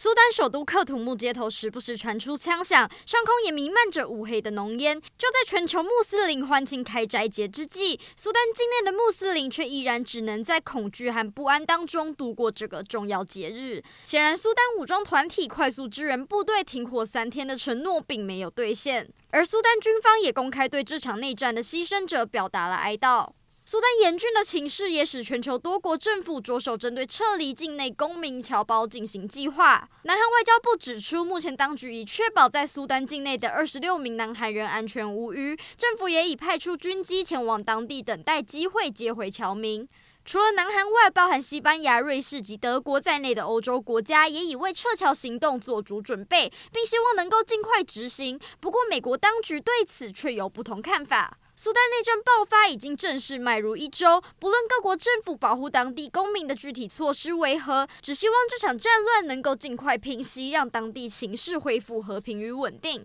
苏丹首都克土木街头时不时传出枪响，上空也弥漫着乌黑的浓烟。就在全球穆斯林欢庆开斋节之际，苏丹境内的穆斯林却依然只能在恐惧和不安当中度过这个重要节日。显然，苏丹武装团体快速支援部队停火三天的承诺并没有兑现，而苏丹军方也公开对这场内战的牺牲者表达了哀悼。苏丹严峻的情势也使全球多国政府着手针对撤离境内公民侨胞进行计划。南韩外交部指出，目前当局已确保在苏丹境内的二十六名南韩人安全无虞，政府也已派出军机前往当地等待机会接回侨民。除了南韩外，包含西班牙、瑞士及德国在内的欧洲国家也已为撤侨行动做足准备，并希望能够尽快执行。不过，美国当局对此却有不同看法。苏丹内战爆发已经正式迈入一周，不论各国政府保护当地公民的具体措施为何，只希望这场战乱能够尽快平息，让当地情势恢复和平与稳定。